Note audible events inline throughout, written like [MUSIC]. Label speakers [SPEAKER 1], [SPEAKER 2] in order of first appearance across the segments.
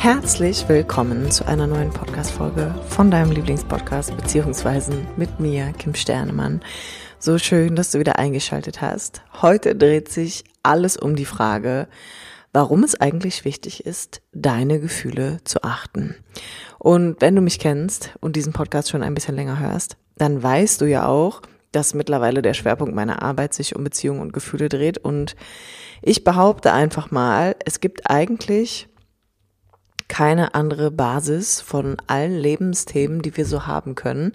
[SPEAKER 1] Herzlich willkommen zu einer neuen Podcast-Folge von deinem Lieblingspodcast, beziehungsweise mit mir, Kim Sternemann. So schön, dass du wieder eingeschaltet hast. Heute dreht sich alles um die Frage, warum es eigentlich wichtig ist, deine Gefühle zu achten. Und wenn du mich kennst und diesen Podcast schon ein bisschen länger hörst, dann weißt du ja auch, dass mittlerweile der Schwerpunkt meiner Arbeit sich um Beziehungen und Gefühle dreht. Und ich behaupte einfach mal, es gibt eigentlich keine andere Basis von allen Lebensthemen, die wir so haben können,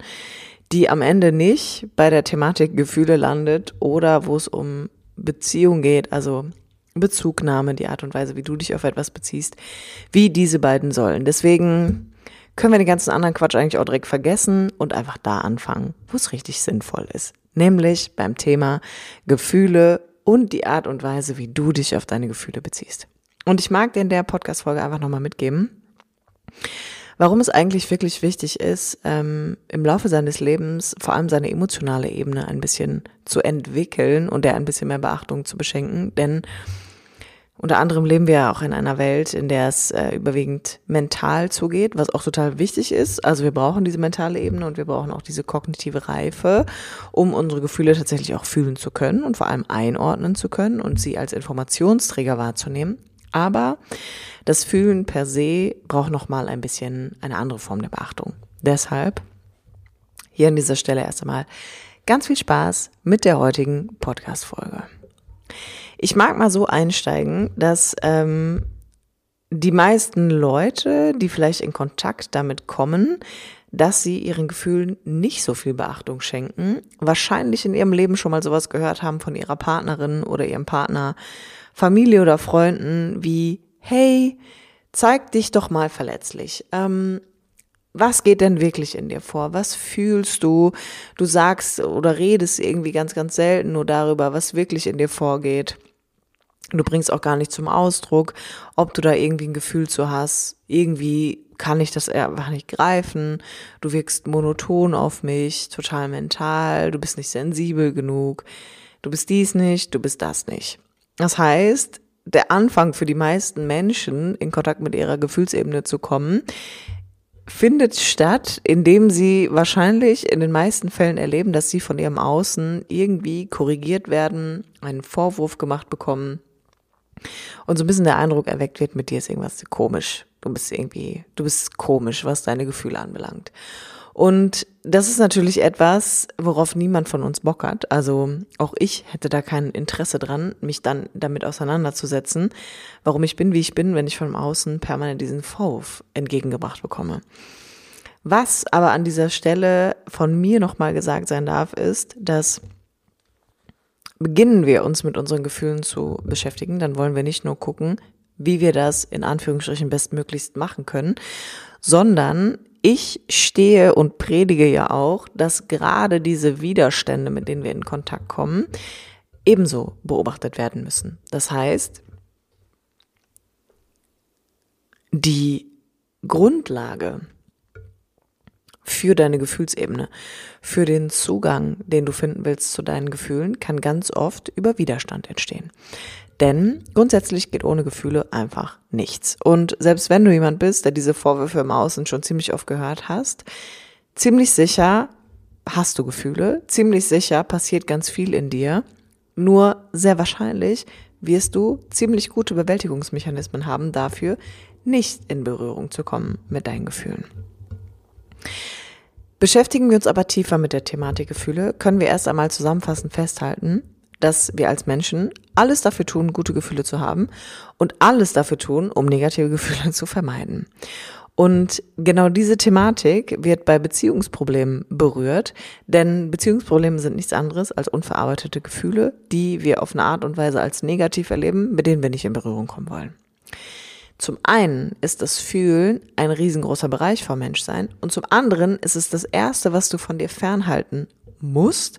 [SPEAKER 1] die am Ende nicht bei der Thematik Gefühle landet oder wo es um Beziehung geht, also Bezugnahme, die Art und Weise, wie du dich auf etwas beziehst, wie diese beiden sollen. Deswegen können wir den ganzen anderen Quatsch eigentlich auch direkt vergessen und einfach da anfangen, wo es richtig sinnvoll ist. Nämlich beim Thema Gefühle und die Art und Weise, wie du dich auf deine Gefühle beziehst. Und ich mag dir in der Podcast-Folge einfach nochmal mitgeben, warum es eigentlich wirklich wichtig ist, ähm, im Laufe seines Lebens vor allem seine emotionale Ebene ein bisschen zu entwickeln und der ein bisschen mehr Beachtung zu beschenken. Denn unter anderem leben wir ja auch in einer Welt, in der es äh, überwiegend mental zugeht, was auch total wichtig ist. Also wir brauchen diese mentale Ebene und wir brauchen auch diese kognitive Reife, um unsere Gefühle tatsächlich auch fühlen zu können und vor allem einordnen zu können und sie als Informationsträger wahrzunehmen. Aber das Fühlen per se braucht nochmal ein bisschen eine andere Form der Beachtung. Deshalb hier an dieser Stelle erst einmal ganz viel Spaß mit der heutigen Podcast-Folge. Ich mag mal so einsteigen, dass ähm, die meisten Leute, die vielleicht in Kontakt damit kommen, dass sie ihren Gefühlen nicht so viel Beachtung schenken, wahrscheinlich in ihrem Leben schon mal sowas gehört haben von ihrer Partnerin oder ihrem Partner Familie oder Freunden wie, hey, zeig dich doch mal verletzlich. Ähm, was geht denn wirklich in dir vor? Was fühlst du? Du sagst oder redest irgendwie ganz, ganz selten nur darüber, was wirklich in dir vorgeht. Du bringst auch gar nicht zum Ausdruck, ob du da irgendwie ein Gefühl zu hast. Irgendwie kann ich das einfach nicht greifen. Du wirkst monoton auf mich, total mental. Du bist nicht sensibel genug. Du bist dies nicht, du bist das nicht. Das heißt, der Anfang für die meisten Menschen, in Kontakt mit ihrer Gefühlsebene zu kommen, findet statt, indem sie wahrscheinlich in den meisten Fällen erleben, dass sie von ihrem Außen irgendwie korrigiert werden, einen Vorwurf gemacht bekommen und so ein bisschen der Eindruck erweckt wird, mit dir ist irgendwas komisch. Du bist irgendwie, du bist komisch, was deine Gefühle anbelangt. Und das ist natürlich etwas, worauf niemand von uns Bock hat. Also auch ich hätte da kein Interesse dran, mich dann damit auseinanderzusetzen, warum ich bin, wie ich bin, wenn ich von außen permanent diesen Vorwurf entgegengebracht bekomme. Was aber an dieser Stelle von mir nochmal gesagt sein darf, ist, dass beginnen wir uns mit unseren Gefühlen zu beschäftigen, dann wollen wir nicht nur gucken, wie wir das in Anführungsstrichen bestmöglichst machen können, sondern ich stehe und predige ja auch, dass gerade diese Widerstände, mit denen wir in Kontakt kommen, ebenso beobachtet werden müssen. Das heißt, die Grundlage für deine Gefühlsebene, für den Zugang, den du finden willst zu deinen Gefühlen, kann ganz oft über Widerstand entstehen. Denn grundsätzlich geht ohne Gefühle einfach nichts. Und selbst wenn du jemand bist, der diese Vorwürfe im Außen schon ziemlich oft gehört hast, ziemlich sicher hast du Gefühle, ziemlich sicher passiert ganz viel in dir. Nur sehr wahrscheinlich wirst du ziemlich gute Bewältigungsmechanismen haben dafür, nicht in Berührung zu kommen mit deinen Gefühlen. Beschäftigen wir uns aber tiefer mit der Thematik Gefühle, können wir erst einmal zusammenfassend festhalten, dass wir als Menschen alles dafür tun, gute Gefühle zu haben und alles dafür tun, um negative [LAUGHS] Gefühle zu vermeiden. Und genau diese Thematik wird bei Beziehungsproblemen berührt, denn Beziehungsprobleme sind nichts anderes als unverarbeitete Gefühle, die wir auf eine Art und Weise als negativ erleben, mit denen wir nicht in Berührung kommen wollen. Zum einen ist das Fühlen ein riesengroßer Bereich vom Menschsein und zum anderen ist es das Erste, was du von dir fernhalten musst,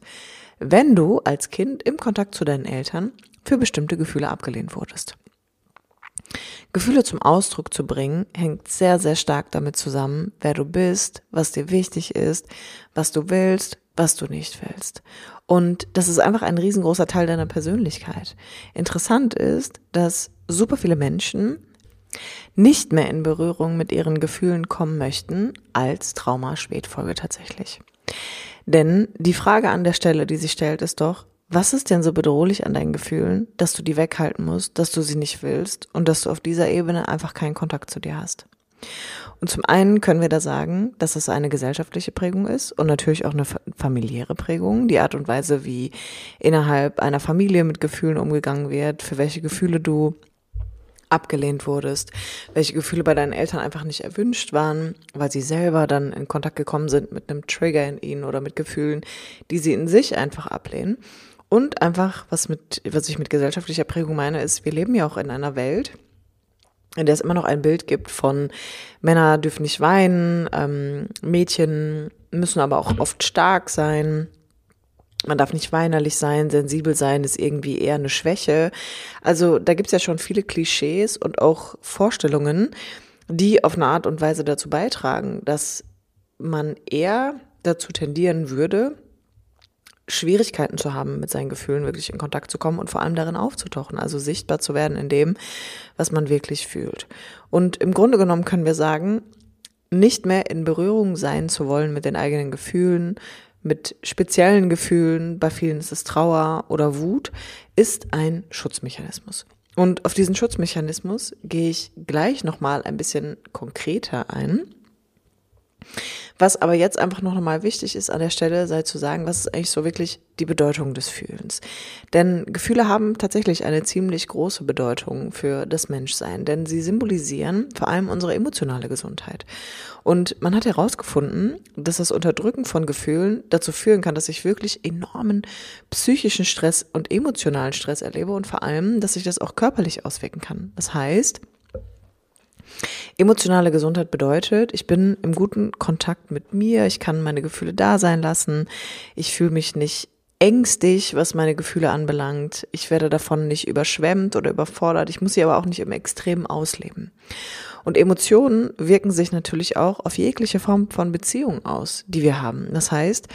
[SPEAKER 1] wenn du als Kind im Kontakt zu deinen Eltern für bestimmte Gefühle abgelehnt wurdest. Gefühle zum Ausdruck zu bringen, hängt sehr, sehr stark damit zusammen, wer du bist, was dir wichtig ist, was du willst, was du nicht willst. Und das ist einfach ein riesengroßer Teil deiner Persönlichkeit. Interessant ist, dass super viele Menschen nicht mehr in Berührung mit ihren Gefühlen kommen möchten, als Trauma-Spätfolge tatsächlich. Denn die Frage an der Stelle, die sich stellt, ist doch, was ist denn so bedrohlich an deinen Gefühlen, dass du die weghalten musst, dass du sie nicht willst und dass du auf dieser Ebene einfach keinen Kontakt zu dir hast? Und zum einen können wir da sagen, dass es eine gesellschaftliche Prägung ist und natürlich auch eine familiäre Prägung, die Art und Weise, wie innerhalb einer Familie mit Gefühlen umgegangen wird, für welche Gefühle du abgelehnt wurdest, welche Gefühle bei deinen Eltern einfach nicht erwünscht waren, weil sie selber dann in Kontakt gekommen sind mit einem Trigger in ihnen oder mit Gefühlen, die sie in sich einfach ablehnen. Und einfach, was mit, was ich mit gesellschaftlicher Prägung meine, ist, wir leben ja auch in einer Welt, in der es immer noch ein Bild gibt von Männer dürfen nicht weinen, ähm, Mädchen müssen aber auch oft stark sein. Man darf nicht weinerlich sein, sensibel sein ist irgendwie eher eine Schwäche. Also da gibt's ja schon viele Klischees und auch Vorstellungen, die auf eine Art und Weise dazu beitragen, dass man eher dazu tendieren würde, Schwierigkeiten zu haben, mit seinen Gefühlen wirklich in Kontakt zu kommen und vor allem darin aufzutauchen, also sichtbar zu werden in dem, was man wirklich fühlt. Und im Grunde genommen können wir sagen, nicht mehr in Berührung sein zu wollen mit den eigenen Gefühlen, mit speziellen Gefühlen, bei vielen ist es Trauer oder Wut, ist ein Schutzmechanismus. Und auf diesen Schutzmechanismus gehe ich gleich nochmal ein bisschen konkreter ein. Was aber jetzt einfach noch mal wichtig ist an der Stelle, sei zu sagen, was ist eigentlich so wirklich die Bedeutung des Fühlens. Denn Gefühle haben tatsächlich eine ziemlich große Bedeutung für das Menschsein, denn sie symbolisieren vor allem unsere emotionale Gesundheit. Und man hat herausgefunden, dass das Unterdrücken von Gefühlen dazu führen kann, dass ich wirklich enormen psychischen Stress und emotionalen Stress erlebe und vor allem, dass sich das auch körperlich auswirken kann. Das heißt, Emotionale Gesundheit bedeutet, ich bin im guten Kontakt mit mir, ich kann meine Gefühle da sein lassen, ich fühle mich nicht ängstig, was meine Gefühle anbelangt. Ich werde davon nicht überschwemmt oder überfordert. Ich muss sie aber auch nicht im Extrem ausleben. Und Emotionen wirken sich natürlich auch auf jegliche Form von Beziehung aus, die wir haben. Das heißt,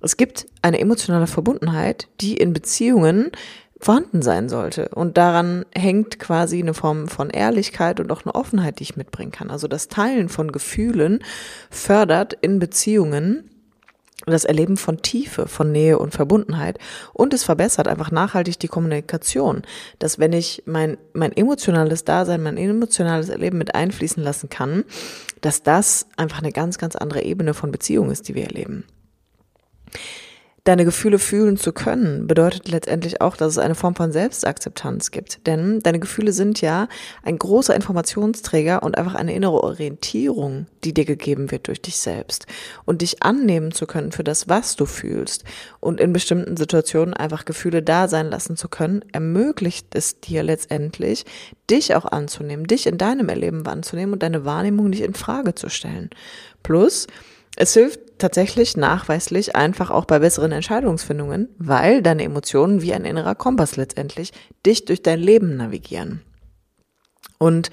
[SPEAKER 1] es gibt eine emotionale Verbundenheit, die in Beziehungen vorhanden sein sollte. Und daran hängt quasi eine Form von Ehrlichkeit und auch eine Offenheit, die ich mitbringen kann. Also das Teilen von Gefühlen fördert in Beziehungen das Erleben von Tiefe, von Nähe und Verbundenheit und es verbessert einfach nachhaltig die Kommunikation, dass wenn ich mein, mein emotionales Dasein, mein emotionales Erleben mit einfließen lassen kann, dass das einfach eine ganz, ganz andere Ebene von Beziehung ist, die wir erleben. Deine Gefühle fühlen zu können, bedeutet letztendlich auch, dass es eine Form von Selbstakzeptanz gibt. Denn deine Gefühle sind ja ein großer Informationsträger und einfach eine innere Orientierung, die dir gegeben wird durch dich selbst. Und dich annehmen zu können für das, was du fühlst und in bestimmten Situationen einfach Gefühle da sein lassen zu können, ermöglicht es dir letztendlich, dich auch anzunehmen, dich in deinem Erleben wahrzunehmen und deine Wahrnehmung nicht in Frage zu stellen. Plus, es hilft tatsächlich nachweislich einfach auch bei besseren Entscheidungsfindungen, weil deine Emotionen wie ein innerer Kompass letztendlich dich durch dein Leben navigieren. Und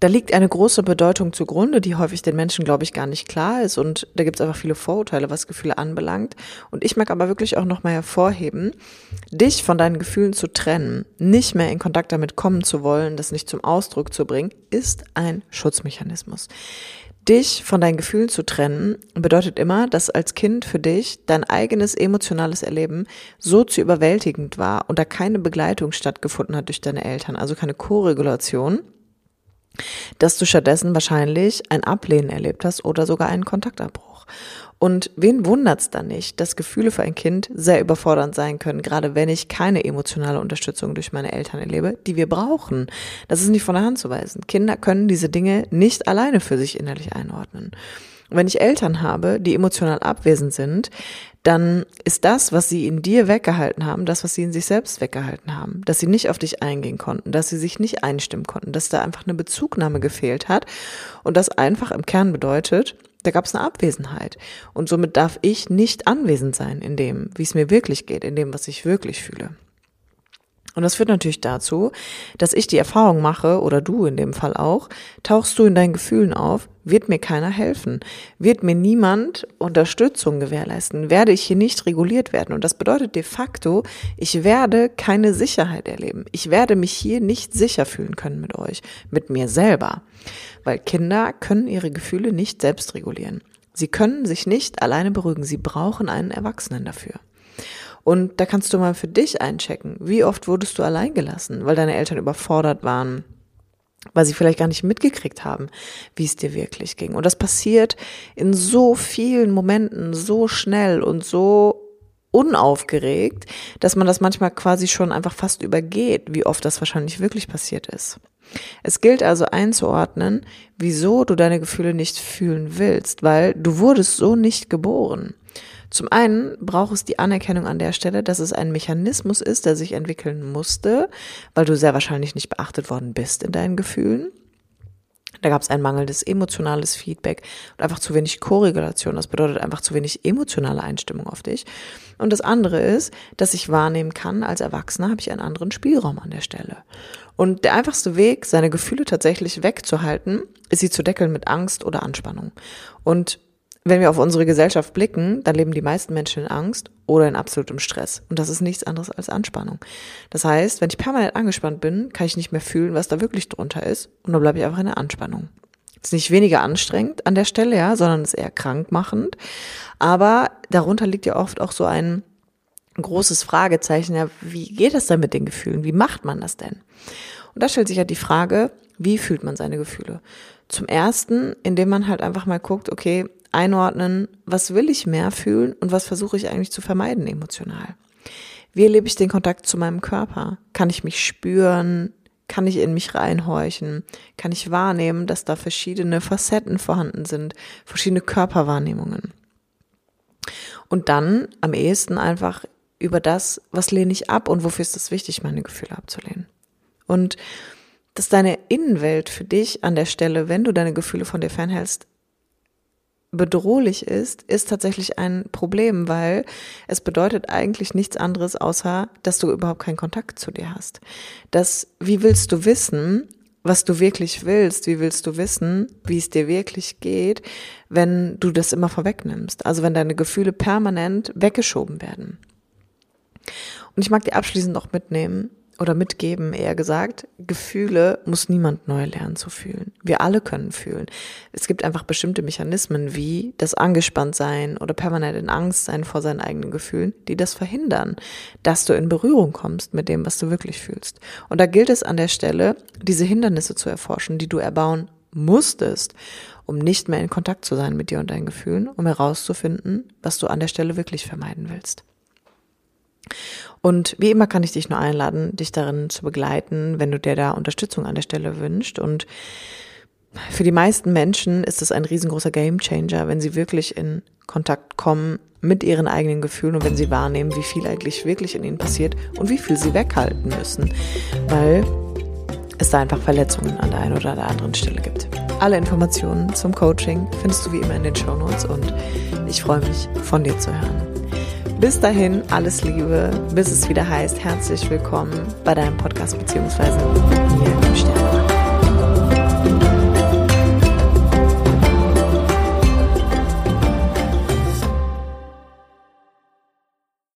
[SPEAKER 1] da liegt eine große Bedeutung zugrunde, die häufig den Menschen, glaube ich, gar nicht klar ist. Und da gibt es einfach viele Vorurteile, was Gefühle anbelangt. Und ich mag aber wirklich auch nochmal hervorheben, dich von deinen Gefühlen zu trennen, nicht mehr in Kontakt damit kommen zu wollen, das nicht zum Ausdruck zu bringen, ist ein Schutzmechanismus. Dich von deinen Gefühlen zu trennen bedeutet immer, dass als Kind für dich dein eigenes emotionales Erleben so zu überwältigend war und da keine Begleitung stattgefunden hat durch deine Eltern, also keine Koregulation, dass du stattdessen wahrscheinlich ein Ablehnen erlebt hast oder sogar einen Kontaktabbruch. Und wen wundert's dann nicht, dass Gefühle für ein Kind sehr überfordernd sein können, gerade wenn ich keine emotionale Unterstützung durch meine Eltern erlebe, die wir brauchen. Das ist nicht von der Hand zu weisen. Kinder können diese Dinge nicht alleine für sich innerlich einordnen. Und wenn ich Eltern habe, die emotional abwesend sind, dann ist das, was sie in dir weggehalten haben, das, was sie in sich selbst weggehalten haben, dass sie nicht auf dich eingehen konnten, dass sie sich nicht einstimmen konnten, dass da einfach eine Bezugnahme gefehlt hat und das einfach im Kern bedeutet, da gab es eine Abwesenheit. Und somit darf ich nicht anwesend sein in dem, wie es mir wirklich geht, in dem, was ich wirklich fühle. Und das führt natürlich dazu, dass ich die Erfahrung mache, oder du in dem Fall auch, tauchst du in deinen Gefühlen auf, wird mir keiner helfen, wird mir niemand Unterstützung gewährleisten, werde ich hier nicht reguliert werden. Und das bedeutet de facto, ich werde keine Sicherheit erleben. Ich werde mich hier nicht sicher fühlen können mit euch, mit mir selber. Weil Kinder können ihre Gefühle nicht selbst regulieren. Sie können sich nicht alleine beruhigen. Sie brauchen einen Erwachsenen dafür. Und da kannst du mal für dich einchecken, wie oft wurdest du allein gelassen, weil deine Eltern überfordert waren, weil sie vielleicht gar nicht mitgekriegt haben, wie es dir wirklich ging. Und das passiert in so vielen Momenten so schnell und so unaufgeregt, dass man das manchmal quasi schon einfach fast übergeht, wie oft das wahrscheinlich wirklich passiert ist. Es gilt also einzuordnen, wieso du deine Gefühle nicht fühlen willst, weil du wurdest so nicht geboren. Zum einen braucht es die Anerkennung an der Stelle, dass es ein Mechanismus ist, der sich entwickeln musste, weil du sehr wahrscheinlich nicht beachtet worden bist in deinen Gefühlen. Da gab es ein mangelndes emotionales Feedback und einfach zu wenig Korregulation. Das bedeutet einfach zu wenig emotionale Einstimmung auf dich. Und das andere ist, dass ich wahrnehmen kann, als Erwachsener habe ich einen anderen Spielraum an der Stelle. Und der einfachste Weg, seine Gefühle tatsächlich wegzuhalten, ist sie zu deckeln mit Angst oder Anspannung. Und wenn wir auf unsere Gesellschaft blicken, dann leben die meisten Menschen in Angst oder in absolutem Stress. Und das ist nichts anderes als Anspannung. Das heißt, wenn ich permanent angespannt bin, kann ich nicht mehr fühlen, was da wirklich drunter ist. Und dann bleibe ich einfach in der Anspannung. Ist nicht weniger anstrengend an der Stelle, ja, sondern ist eher krankmachend. Aber darunter liegt ja oft auch so ein großes Fragezeichen, ja, wie geht es denn mit den Gefühlen? Wie macht man das denn? Und da stellt sich ja die Frage, wie fühlt man seine Gefühle? Zum ersten, indem man halt einfach mal guckt, okay, einordnen, was will ich mehr fühlen und was versuche ich eigentlich zu vermeiden emotional. Wie erlebe ich den Kontakt zu meinem Körper? Kann ich mich spüren? Kann ich in mich reinhorchen? Kann ich wahrnehmen, dass da verschiedene Facetten vorhanden sind, verschiedene Körperwahrnehmungen? Und dann am ehesten einfach über das, was lehne ich ab und wofür ist es wichtig, meine Gefühle abzulehnen. Und dass deine Innenwelt für dich an der Stelle, wenn du deine Gefühle von dir fernhältst, bedrohlich ist, ist tatsächlich ein Problem, weil es bedeutet eigentlich nichts anderes, außer dass du überhaupt keinen Kontakt zu dir hast. Das, wie willst du wissen, was du wirklich willst? Wie willst du wissen, wie es dir wirklich geht, wenn du das immer vorwegnimmst? Also wenn deine Gefühle permanent weggeschoben werden. Und ich mag dir abschließend noch mitnehmen, oder mitgeben, eher gesagt, Gefühle muss niemand neu lernen zu fühlen. Wir alle können fühlen. Es gibt einfach bestimmte Mechanismen wie das Angespanntsein oder permanent in Angst sein vor seinen eigenen Gefühlen, die das verhindern, dass du in Berührung kommst mit dem, was du wirklich fühlst. Und da gilt es an der Stelle, diese Hindernisse zu erforschen, die du erbauen musstest, um nicht mehr in Kontakt zu sein mit dir und deinen Gefühlen, um herauszufinden, was du an der Stelle wirklich vermeiden willst. Und wie immer kann ich dich nur einladen, dich darin zu begleiten, wenn du dir da Unterstützung an der Stelle wünscht. Und für die meisten Menschen ist es ein riesengroßer Gamechanger, wenn sie wirklich in Kontakt kommen mit ihren eigenen Gefühlen und wenn sie wahrnehmen, wie viel eigentlich wirklich in ihnen passiert und wie viel sie weghalten müssen, weil es da einfach Verletzungen an der einen oder der anderen Stelle gibt. Alle Informationen zum Coaching findest du wie immer in den Show Notes und ich freue mich, von dir zu hören. Bis dahin, alles Liebe, bis es wieder heißt, herzlich willkommen bei deinem Podcast beziehungsweise mir